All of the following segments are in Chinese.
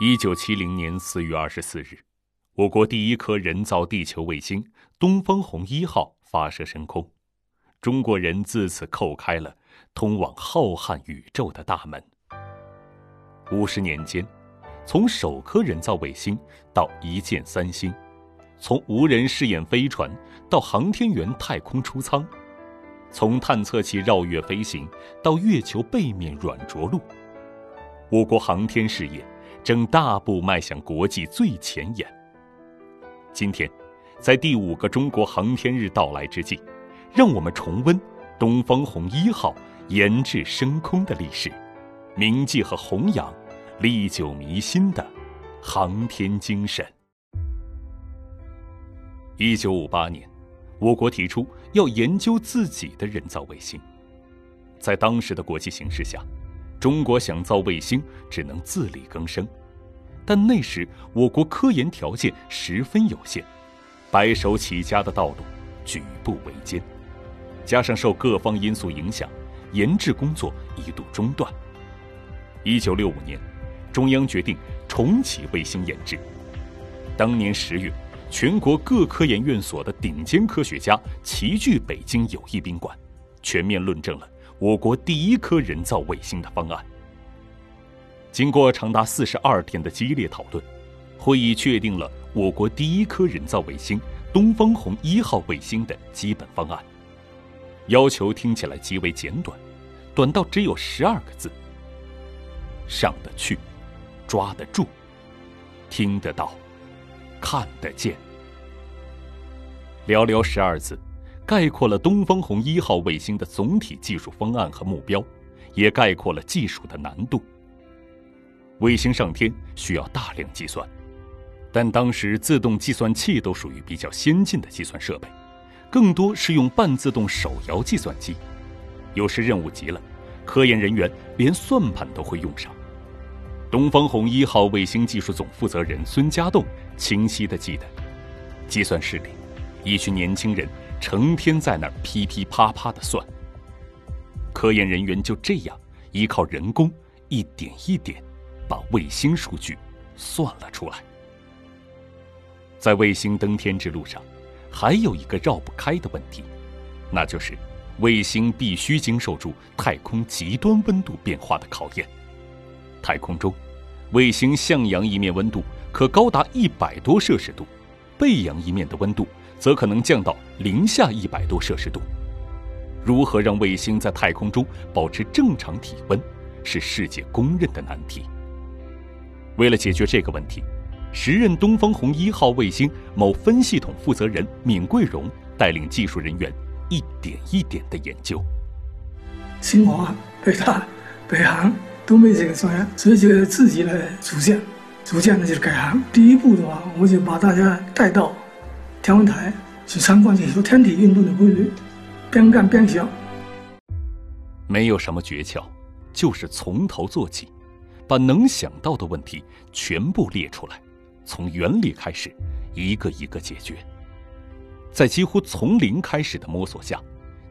一九七零年四月二十四日，我国第一颗人造地球卫星“东方红一号”发射升空，中国人自此叩开了通往浩瀚宇宙的大门。五十年间，从首颗人造卫星到一箭三星，从无人试验飞船到航天员太空出舱，从探测器绕月飞行到月球背面软着陆，我国航天事业。正大步迈向国际最前沿。今天，在第五个中国航天日到来之际，让我们重温“东方红一号”研制升空的历史，铭记和弘扬历久弥新的航天精神。一九五八年，我国提出要研究自己的人造卫星。在当时的国际形势下，中国想造卫星，只能自力更生，但那时我国科研条件十分有限，白手起家的道路举步维艰，加上受各方因素影响，研制工作一度中断。一九六五年，中央决定重启卫星研制。当年十月，全国各科研院所的顶尖科学家齐聚北京友谊宾馆，全面论证了。我国第一颗人造卫星的方案，经过长达四十二天的激烈讨论，会议确定了我国第一颗人造卫星“东方红一号”卫星的基本方案。要求听起来极为简短，短到只有十二个字：上得去，抓得住，听得到，看得见。寥寥十二字。概括了东方红一号卫星的总体技术方案和目标，也概括了技术的难度。卫星上天需要大量计算，但当时自动计算器都属于比较先进的计算设备，更多是用半自动手摇计算机。有时任务急了，科研人员连算盘都会用上。东方红一号卫星技术总负责人孙家栋清晰地记得，计算室里，一群年轻人。成天在那儿噼噼啪啪的算，科研人员就这样依靠人工一点一点把卫星数据算了出来。在卫星登天之路上，还有一个绕不开的问题，那就是卫星必须经受住太空极端温度变化的考验。太空中，卫星向阳一面温度可高达一百多摄氏度，背阳一面的温度。则可能降到零下一百多摄氏度。如何让卫星在太空中保持正常体温，是世界公认的难题。为了解决这个问题，时任东方红一号卫星某分系统负责人闵桂荣带领技术人员一点一点的研究。清华、北大、北航都没这个专业，所以就自己来组建。组建的就是改行。第一步的话，我就把大家带到。天文台去参观研究天体运动的规律，边干边想。没有什么诀窍，就是从头做起，把能想到的问题全部列出来，从原理开始，一个一个解决。在几乎从零开始的摸索下，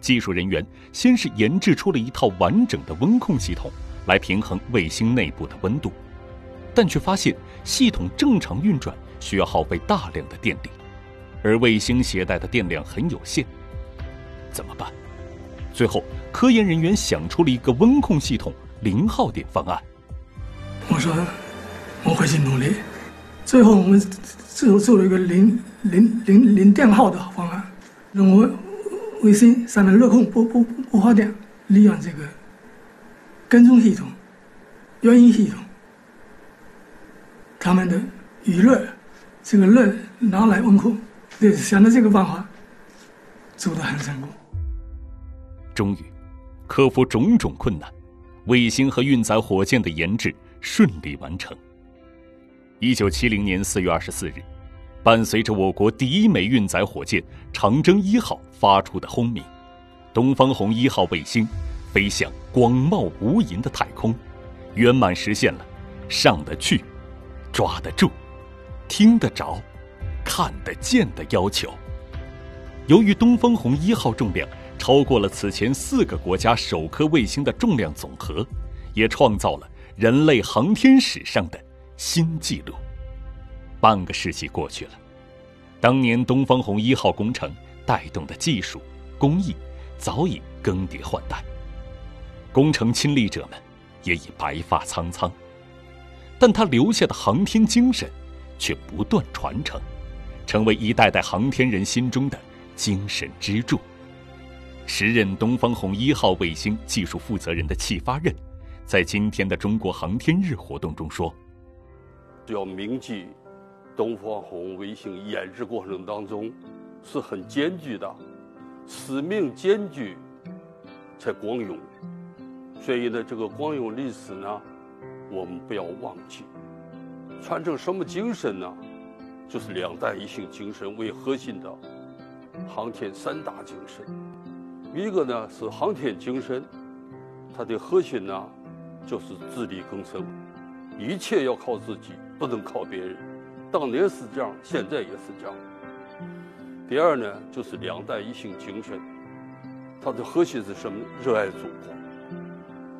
技术人员先是研制出了一套完整的温控系统，来平衡卫星内部的温度，但却发现系统正常运转需要耗费大量的电力。而卫星携带的电量很有限，怎么办？最后，科研人员想出了一个温控系统零耗电方案。我说，我会去努力。最后，我们最后做了一个零零零零电耗的方案，让我卫星上面热控不不不花电，利用这个跟踪系统、原因系统，他们的余热，这个热拿来温控。对，想到这个办法，做得很成功。终于，克服种种困难，卫星和运载火箭的研制顺利完成。一九七零年四月二十四日，伴随着我国第一枚运载火箭“长征一号”发出的轰鸣，东方红一号卫星飞向广袤无垠的太空，圆满实现了上得去、抓得住、听得着。看得见的要求。由于东方红一号重量超过了此前四个国家首颗卫星的重量总和，也创造了人类航天史上的新纪录。半个世纪过去了，当年东方红一号工程带动的技术工艺早已更迭换代，工程亲历者们也已白发苍苍，但他留下的航天精神却不断传承，成为一代代航天人心中的精神支柱。时任东方红一号卫星技术负责人的戚发轫，在今天的中国航天日活动中说：“要铭记，东方红卫星研制过程当中是很艰巨的，使命艰巨才光荣。所以呢，这个光荣历史呢，我们不要忘记。传承什么精神呢？就是两弹一星精神为核心的航天三大精神。”一个呢是航天精神，它的核心呢就是自力更生，一切要靠自己，不能靠别人。当年是这样，现在也是这样。第二呢就是两弹一星精神，它的核心是什么？热爱祖国。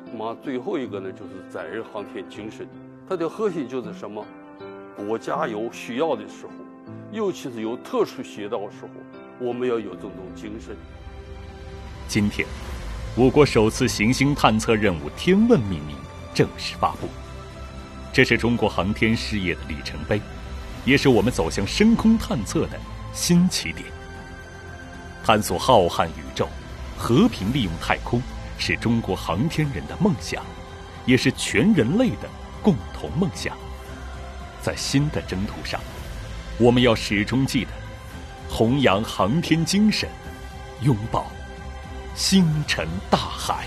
那么最后一个呢就是载人航天精神，它的核心就是什么？国家有需要的时候，尤其是有特殊需要的时候，我们要有这种精神。今天，我国首次行星探测任务“天问”命名正式发布，这是中国航天事业的里程碑，也是我们走向深空探测的新起点。探索浩瀚宇宙，和平利用太空，是中国航天人的梦想，也是全人类的共同梦想。在新的征途上，我们要始终记得，弘扬航天精神，拥抱。星辰大海。